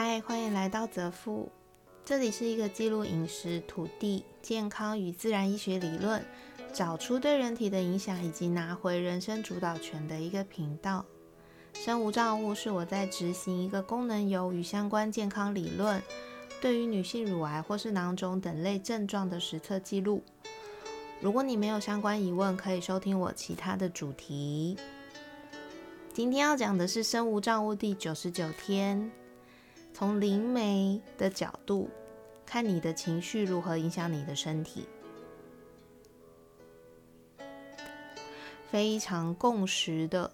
嗨，欢迎来到泽富，这里是一个记录饮食、土地、健康与自然医学理论，找出对人体的影响，以及拿回人生主导权的一个频道。生无障物是我在执行一个功能油与相关健康理论，对于女性乳癌或是囊肿等类症状的实测记录。如果你没有相关疑问，可以收听我其他的主题。今天要讲的是生无障物第九十九天，从灵媒的角度看你的情绪如何影响你的身体。非常共识的，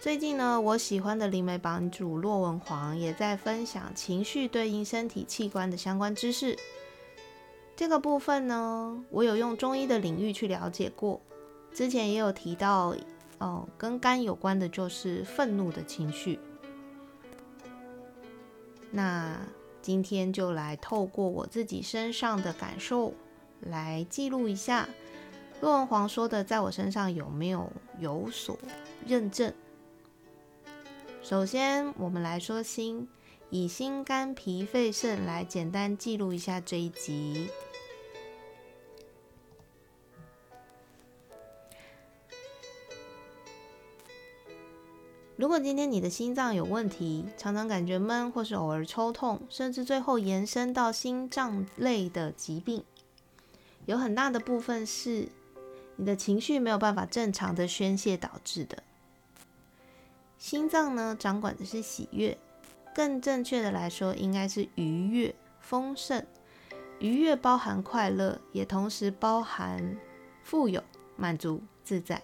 最近呢，我喜欢的灵媒版主骆文煌也在分享情绪对应身体器官的相关知识。这个部分呢，我有用中医的领域去了解过，之前也有提到。哦，跟肝有关的就是愤怒的情绪。那今天就来透过我自己身上的感受来记录一下，骆文皇说的在我身上有没有有所认证？首先，我们来说心，以心肝脾肺肾来简单记录一下这一集。如果今天你的心脏有问题，常常感觉闷，或是偶尔抽痛，甚至最后延伸到心脏类的疾病，有很大的部分是你的情绪没有办法正常的宣泄导致的。心脏呢，掌管的是喜悦，更正确的来说，应该是愉悦、丰盛。愉悦包含快乐，也同时包含富有、满足、自在。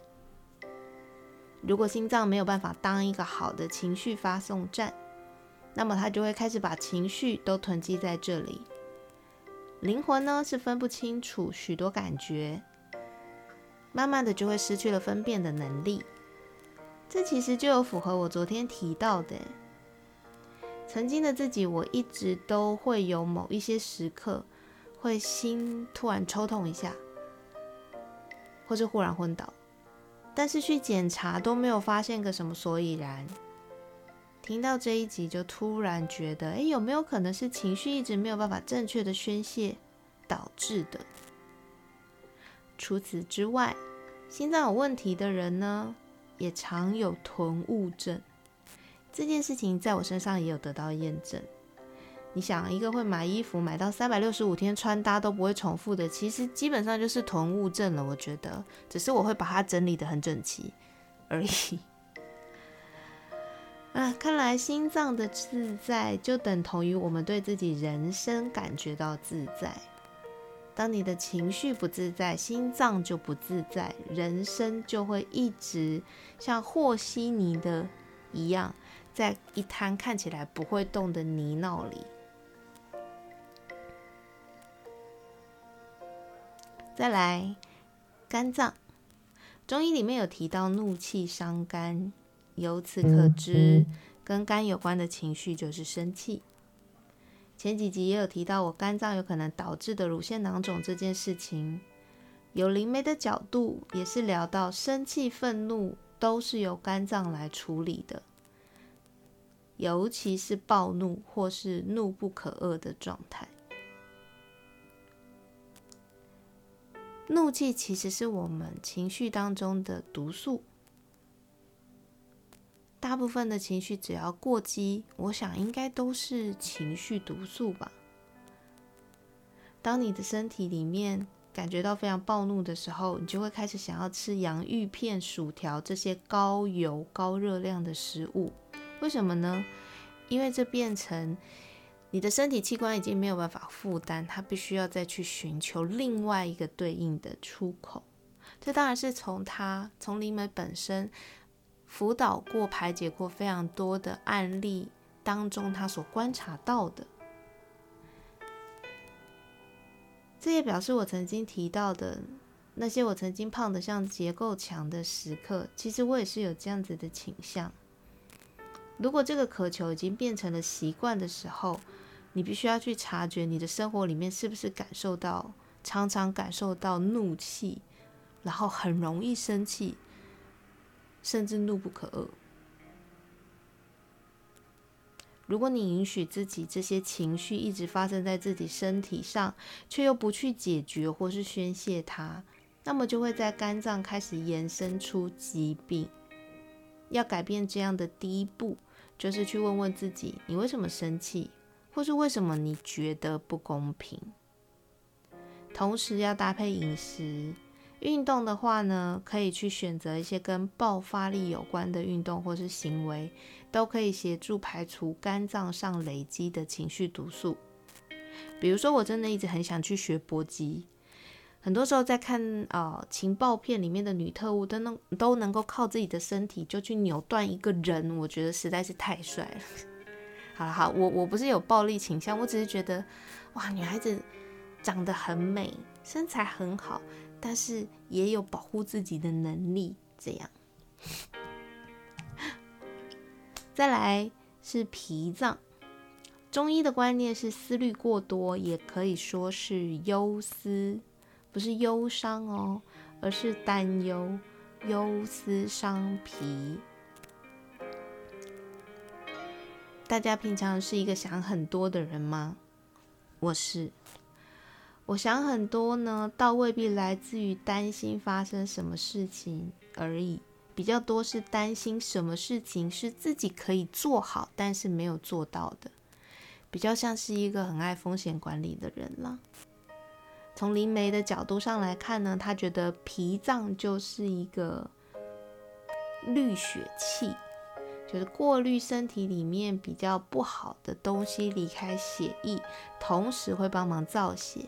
如果心脏没有办法当一个好的情绪发送站，那么它就会开始把情绪都囤积在这里。灵魂呢是分不清楚许多感觉，慢慢的就会失去了分辨的能力。这其实就有符合我昨天提到的，曾经的自己，我一直都会有某一些时刻会心突然抽痛一下，或是忽然昏倒。但是去检查都没有发现个什么所以然。听到这一集就突然觉得，哎，有没有可能是情绪一直没有办法正确的宣泄导致的？除此之外，心脏有问题的人呢，也常有囤物症。这件事情在我身上也有得到验证。你想，一个会买衣服买到三百六十五天穿搭都不会重复的，其实基本上就是囤物症了。我觉得，只是我会把它整理的很整齐而已。啊，看来心脏的自在就等同于我们对自己人生感觉到自在。当你的情绪不自在，心脏就不自在，人生就会一直像和稀泥的一样，在一滩看起来不会动的泥淖里。再来，肝脏，中医里面有提到怒气伤肝，由此可知，跟肝有关的情绪就是生气。前几集也有提到我肝脏有可能导致的乳腺囊肿这件事情，有灵媒的角度也是聊到生气、愤怒都是由肝脏来处理的，尤其是暴怒或是怒不可遏的状态。怒气其实是我们情绪当中的毒素，大部分的情绪只要过激，我想应该都是情绪毒素吧。当你的身体里面感觉到非常暴怒的时候，你就会开始想要吃洋芋片、薯条这些高油、高热量的食物。为什么呢？因为这变成。你的身体器官已经没有办法负担，它必须要再去寻求另外一个对应的出口。这当然是从他从灵媒本身辅导过、排解过非常多的案例当中，他所观察到的。这也表示我曾经提到的那些我曾经胖的像结构墙的时刻，其实我也是有这样子的倾向。如果这个渴求已经变成了习惯的时候，你必须要去察觉你的生活里面是不是感受到常常感受到怒气，然后很容易生气，甚至怒不可遏。如果你允许自己这些情绪一直发生在自己身体上，却又不去解决或是宣泄它，那么就会在肝脏开始延伸出疾病。要改变这样的第一步，就是去问问自己：你为什么生气，或是为什么你觉得不公平？同时要搭配饮食。运动的话呢，可以去选择一些跟爆发力有关的运动或是行为，都可以协助排除肝脏上累积的情绪毒素。比如说，我真的一直很想去学搏击，很多时候在看啊情报片里面的女特务都能都能够靠自己的身体就去扭断一个人，我觉得实在是太帅了。好了好，我我不是有暴力倾向，我只是觉得哇，女孩子长得很美，身材很好。但是也有保护自己的能力，这样。再来是脾脏，中医的观念是思虑过多，也可以说是忧思，不是忧伤哦，而是担忧，忧思伤脾。大家平常是一个想很多的人吗？我是。我想很多呢，倒未必来自于担心发生什么事情而已，比较多是担心什么事情是自己可以做好，但是没有做到的，比较像是一个很爱风险管理的人了。从灵媒的角度上来看呢，他觉得脾脏就是一个滤血器，就是过滤身体里面比较不好的东西离开血液，同时会帮忙造血。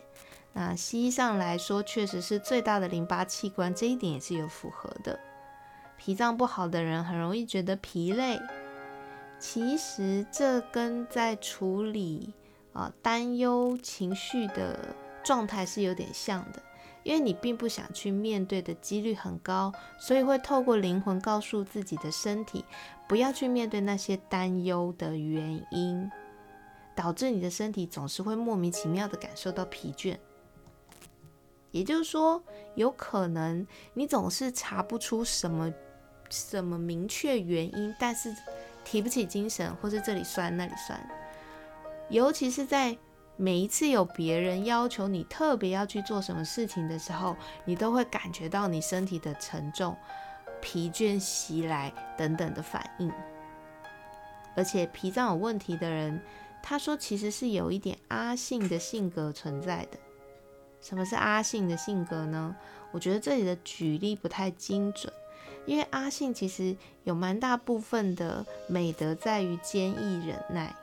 那西医上来说，确实是最大的淋巴器官，这一点也是有符合的。脾脏不好的人很容易觉得疲累，其实这跟在处理啊担忧情绪的状态是有点像的，因为你并不想去面对的几率很高，所以会透过灵魂告诉自己的身体，不要去面对那些担忧的原因，导致你的身体总是会莫名其妙的感受到疲倦。也就是说，有可能你总是查不出什么什么明确原因，但是提不起精神，或是这里酸那里酸。尤其是在每一次有别人要求你特别要去做什么事情的时候，你都会感觉到你身体的沉重、疲倦袭来等等的反应。而且脾脏有问题的人，他说其实是有一点阿信的性格存在的。什么是阿信的性格呢？我觉得这里的举例不太精准，因为阿信其实有蛮大部分的美德在于坚毅忍耐。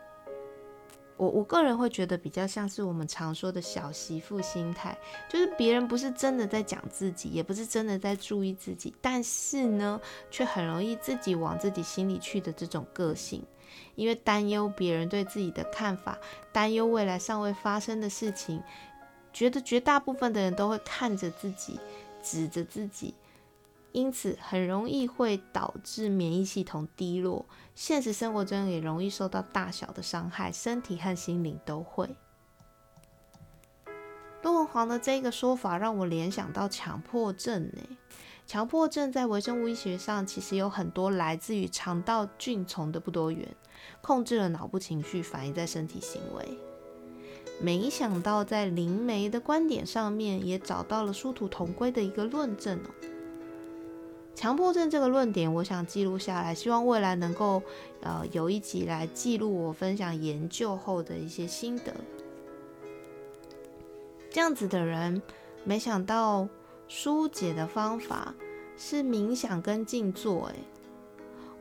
我我个人会觉得比较像是我们常说的小媳妇心态，就是别人不是真的在讲自己，也不是真的在注意自己，但是呢，却很容易自己往自己心里去的这种个性，因为担忧别人对自己的看法，担忧未来尚未发生的事情。觉得绝大部分的人都会看着自己，指着自己，因此很容易会导致免疫系统低落。现实生活中也容易受到大小的伤害，身体和心灵都会。陆文煌的这个说法让我联想到强迫症呢。强迫症在微生物医学上其实有很多来自于肠道菌丛的不多元，控制了脑部情绪，反映在身体行为。没想到在灵媒的观点上面也找到了殊途同归的一个论证哦。强迫症这个论点，我想记录下来，希望未来能够呃有一集来记录我分享研究后的一些心得。这样子的人，没想到疏解的方法是冥想跟静坐，诶，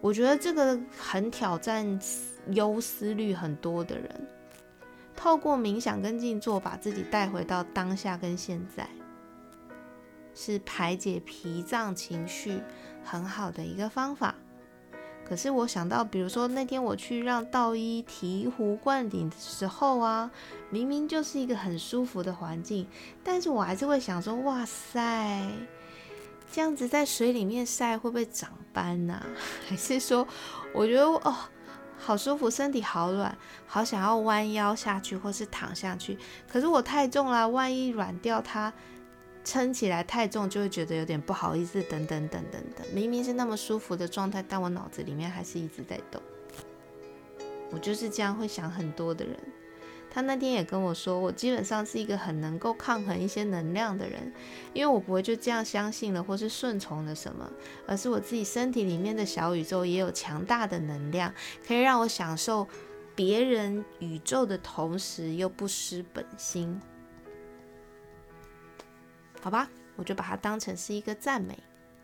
我觉得这个很挑战忧思虑很多的人。透过冥想跟静坐，把自己带回到当下跟现在，是排解脾脏情绪很好的一个方法。可是我想到，比如说那天我去让道医醍醐灌顶的时候啊，明明就是一个很舒服的环境，但是我还是会想说，哇塞，这样子在水里面晒会不会长斑呐？还是说，我觉得哦。好舒服，身体好软，好想要弯腰下去或是躺下去。可是我太重了，万一软掉，它撑起来太重，就会觉得有点不好意思。等等等等等，明明是那么舒服的状态，但我脑子里面还是一直在动。我就是这样会想很多的人。他那天也跟我说，我基本上是一个很能够抗衡一些能量的人，因为我不会就这样相信了或是顺从了什么，而是我自己身体里面的小宇宙也有强大的能量，可以让我享受别人宇宙的同时又不失本心。好吧，我就把它当成是一个赞美，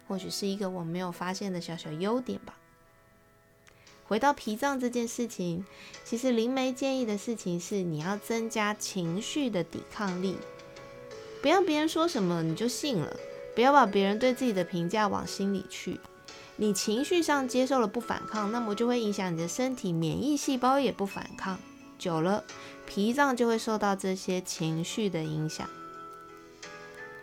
或许是一个我没有发现的小小优点吧。回到脾脏这件事情，其实灵媒建议的事情是，你要增加情绪的抵抗力，不要别人说什么你就信了，不要把别人对自己的评价往心里去。你情绪上接受了不反抗，那么就会影响你的身体免疫细胞也不反抗，久了脾脏就会受到这些情绪的影响。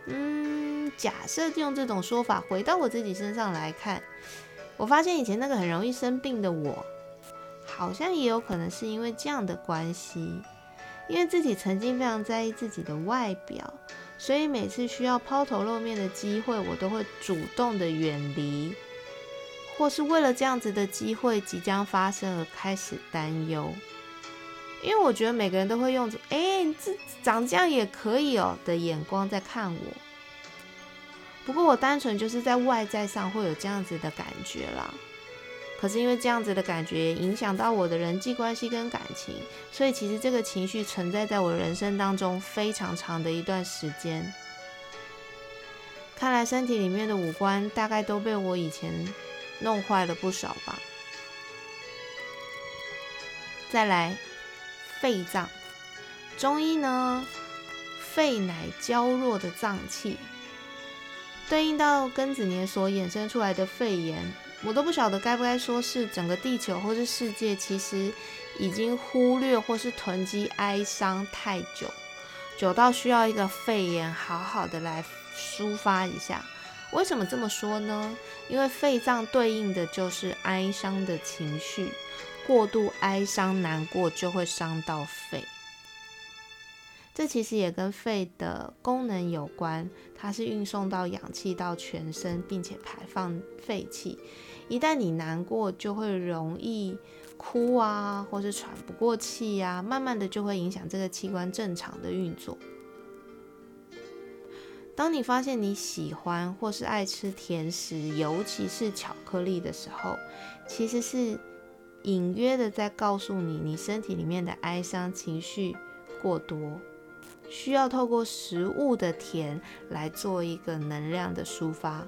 嗯，假设用这种说法回到我自己身上来看。我发现以前那个很容易生病的我，好像也有可能是因为这样的关系，因为自己曾经非常在意自己的外表，所以每次需要抛头露面的机会，我都会主动的远离，或是为了这样子的机会即将发生而开始担忧，因为我觉得每个人都会用着“哎，这长这样也可以哦”的眼光在看我。不过我单纯就是在外在上会有这样子的感觉啦，可是因为这样子的感觉影响到我的人际关系跟感情，所以其实这个情绪存在在我人生当中非常长的一段时间。看来身体里面的五官大概都被我以前弄坏了不少吧。再来，肺脏，中医呢，肺乃娇弱的脏器。对应到庚子年所衍生出来的肺炎，我都不晓得该不该说是整个地球或是世界，其实已经忽略或是囤积哀伤太久，久到需要一个肺炎好好的来抒发一下。为什么这么说呢？因为肺脏对应的就是哀伤的情绪，过度哀伤难过就会伤到肺。这其实也跟肺的功能有关，它是运送到氧气到全身，并且排放废气。一旦你难过，就会容易哭啊，或是喘不过气呀，慢慢的就会影响这个器官正常的运作。当你发现你喜欢或是爱吃甜食，尤其是巧克力的时候，其实是隐约的在告诉你，你身体里面的哀伤情绪过多。需要透过食物的甜来做一个能量的抒发，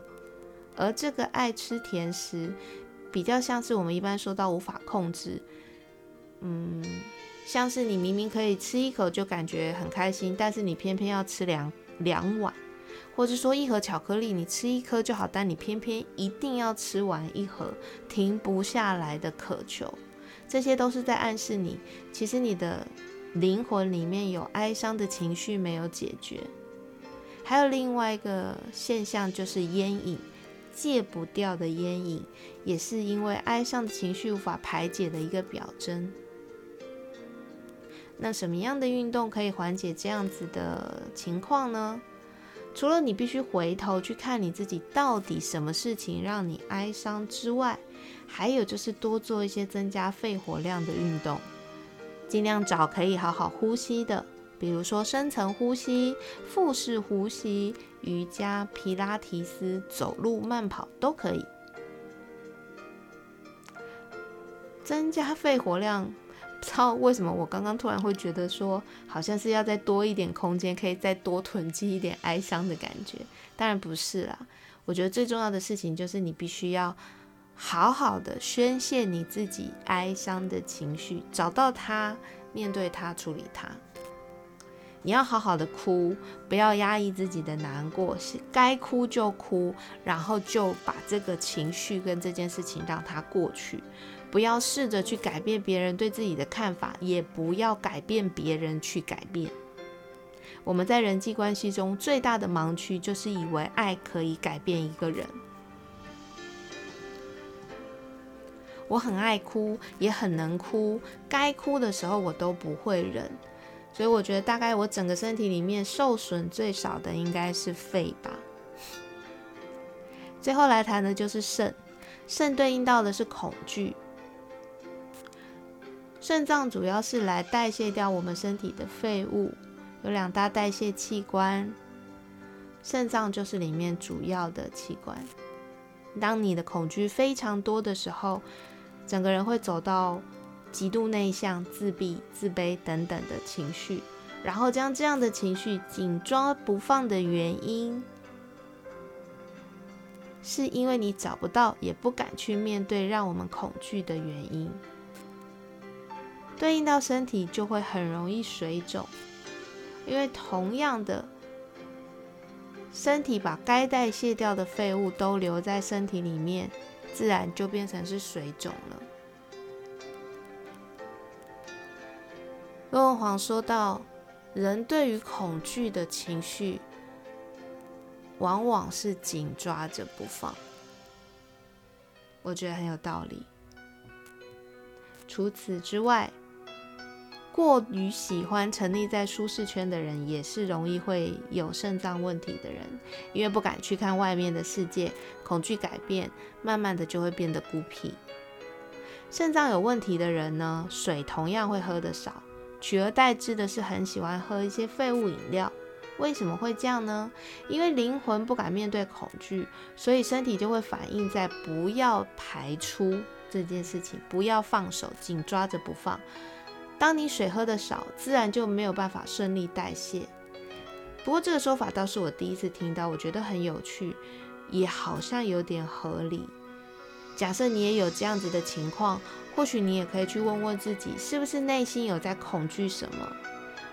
而这个爱吃甜食，比较像是我们一般说到无法控制，嗯，像是你明明可以吃一口就感觉很开心，但是你偏偏要吃两两碗，或者说一盒巧克力你吃一颗就好，但你偏偏一定要吃完一盒，停不下来的渴求，这些都是在暗示你，其实你的。灵魂里面有哀伤的情绪没有解决，还有另外一个现象就是烟瘾，戒不掉的烟瘾，也是因为哀伤的情绪无法排解的一个表征。那什么样的运动可以缓解这样子的情况呢？除了你必须回头去看你自己到底什么事情让你哀伤之外，还有就是多做一些增加肺活量的运动。尽量找可以好好呼吸的，比如说深层呼吸、腹式呼吸、瑜伽、皮拉提斯、走路、慢跑都可以，增加肺活量。不知道为什么我刚刚突然会觉得说，好像是要再多一点空间，可以再多囤积一点哀伤的感觉。当然不是啦，我觉得最重要的事情就是你必须要。好好的宣泄你自己哀伤的情绪，找到它，面对它，处理它。你要好好的哭，不要压抑自己的难过，是该哭就哭，然后就把这个情绪跟这件事情让它过去。不要试着去改变别人对自己的看法，也不要改变别人去改变。我们在人际关系中最大的盲区，就是以为爱可以改变一个人。我很爱哭，也很能哭，该哭的时候我都不会忍，所以我觉得大概我整个身体里面受损最少的应该是肺吧。最后来谈的就是肾，肾对应到的是恐惧。肾脏主要是来代谢掉我们身体的废物，有两大代谢器官，肾脏就是里面主要的器官。当你的恐惧非常多的时候，整个人会走到极度内向、自闭、自卑等等的情绪，然后将这样的情绪紧抓不放的原因，是因为你找不到也不敢去面对让我们恐惧的原因。对应到身体就会很容易水肿，因为同样的，身体把该代谢掉的废物都留在身体里面，自然就变成是水肿了。罗文煌说到，人对于恐惧的情绪，往往是紧抓着不放，我觉得很有道理。除此之外，过于喜欢沉溺在舒适圈的人，也是容易会有肾脏问题的人，因为不敢去看外面的世界，恐惧改变，慢慢的就会变得孤僻。肾脏有问题的人呢，水同样会喝得少，取而代之的是很喜欢喝一些废物饮料。为什么会这样呢？因为灵魂不敢面对恐惧，所以身体就会反映在不要排出这件事情，不要放手，紧抓着不放。当你水喝的少，自然就没有办法顺利代谢。不过这个说法倒是我第一次听到，我觉得很有趣，也好像有点合理。假设你也有这样子的情况，或许你也可以去问问自己，是不是内心有在恐惧什么，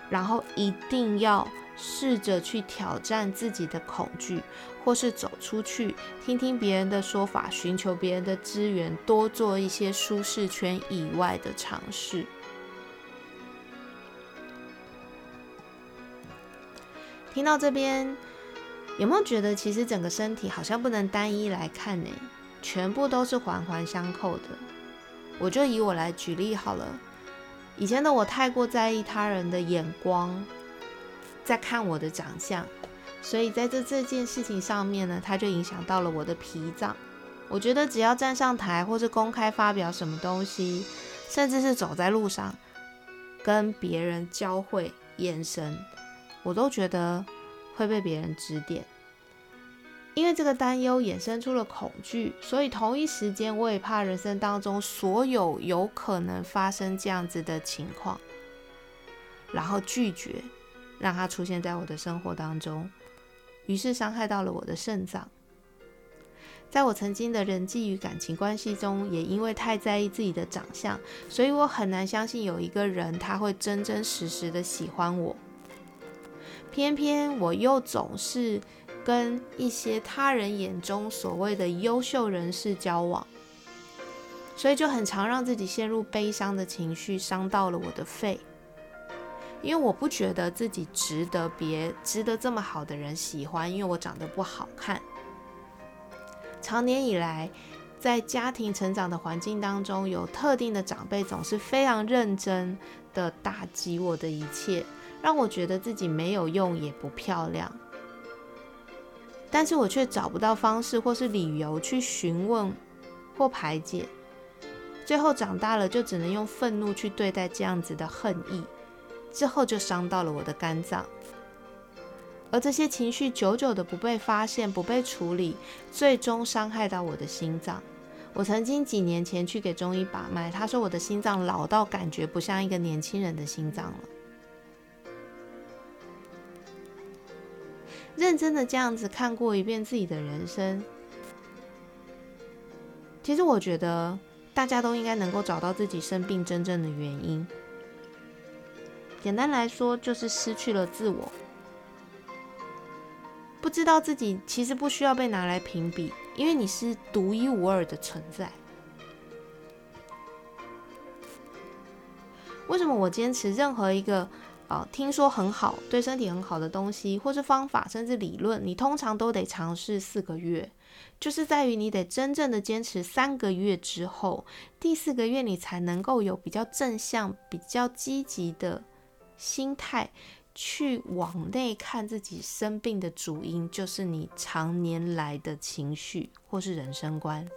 然后一定要试着去挑战自己的恐惧，或是走出去听听别人的说法，寻求别人的资源，多做一些舒适圈以外的尝试。听到这边，有没有觉得其实整个身体好像不能单一来看呢？全部都是环环相扣的。我就以我来举例好了。以前的我太过在意他人的眼光，在看我的长相，所以在这这件事情上面呢，它就影响到了我的脾脏。我觉得只要站上台或是公开发表什么东西，甚至是走在路上跟别人交汇眼神。我都觉得会被别人指点，因为这个担忧衍生出了恐惧，所以同一时间我也怕人生当中所有有可能发生这样子的情况，然后拒绝让它出现在我的生活当中，于是伤害到了我的肾脏。在我曾经的人际与感情关系中，也因为太在意自己的长相，所以我很难相信有一个人他会真真实实的喜欢我。偏偏我又总是跟一些他人眼中所谓的优秀人士交往，所以就很常让自己陷入悲伤的情绪，伤到了我的肺。因为我不觉得自己值得别值得这么好的人喜欢，因为我长得不好看。长年以来，在家庭成长的环境当中，有特定的长辈总是非常认真的打击我的一切。让我觉得自己没有用，也不漂亮，但是我却找不到方式或是理由去询问或排解，最后长大了就只能用愤怒去对待这样子的恨意，之后就伤到了我的肝脏，而这些情绪久久的不被发现、不被处理，最终伤害到我的心脏。我曾经几年前去给中医把脉，他说我的心脏老到感觉不像一个年轻人的心脏了。认真的这样子看过一遍自己的人生，其实我觉得大家都应该能够找到自己生病真正的原因。简单来说，就是失去了自我，不知道自己其实不需要被拿来评比，因为你是独一无二的存在。为什么我坚持任何一个？啊，听说很好，对身体很好的东西，或是方法，甚至理论，你通常都得尝试四个月，就是在于你得真正的坚持三个月之后，第四个月你才能够有比较正向、比较积极的心态，去往内看自己生病的主因，就是你常年来的情绪或是人生观。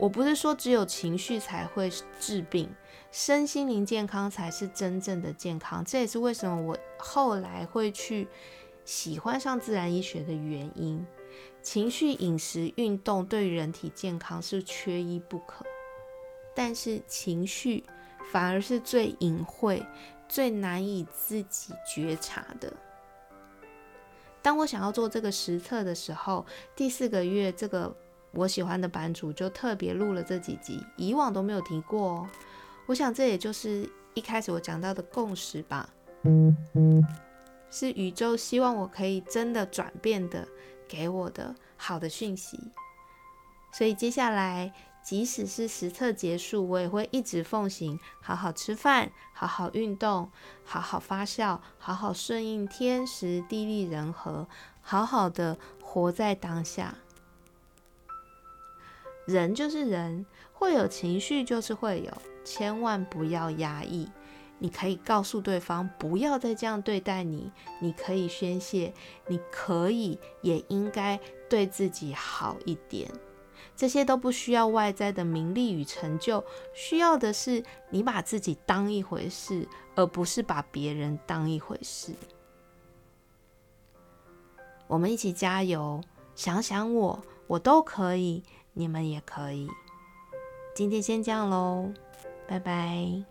我不是说只有情绪才会治病，身心灵健康才是真正的健康。这也是为什么我后来会去喜欢上自然医学的原因。情绪、饮食、运动对人体健康是缺一不可，但是情绪反而是最隐晦、最难以自己觉察的。当我想要做这个实测的时候，第四个月，这个我喜欢的版主就特别录了这几集，以往都没有提过哦。我想这也就是一开始我讲到的共识吧，是宇宙希望我可以真的转变的，给我的好的讯息。所以接下来，即使是实测结束，我也会一直奉行：好好吃饭，好好运动，好好发酵，好好顺应天时地利人和，好好的活在当下。人就是人，会有情绪就是会有，千万不要压抑。你可以告诉对方不要再这样对待你，你可以宣泄，你可以也应该对自己好一点。这些都不需要外在的名利与成就，需要的是你把自己当一回事，而不是把别人当一回事。我们一起加油，想想我，我都可以，你们也可以。今天先这样喽，拜拜。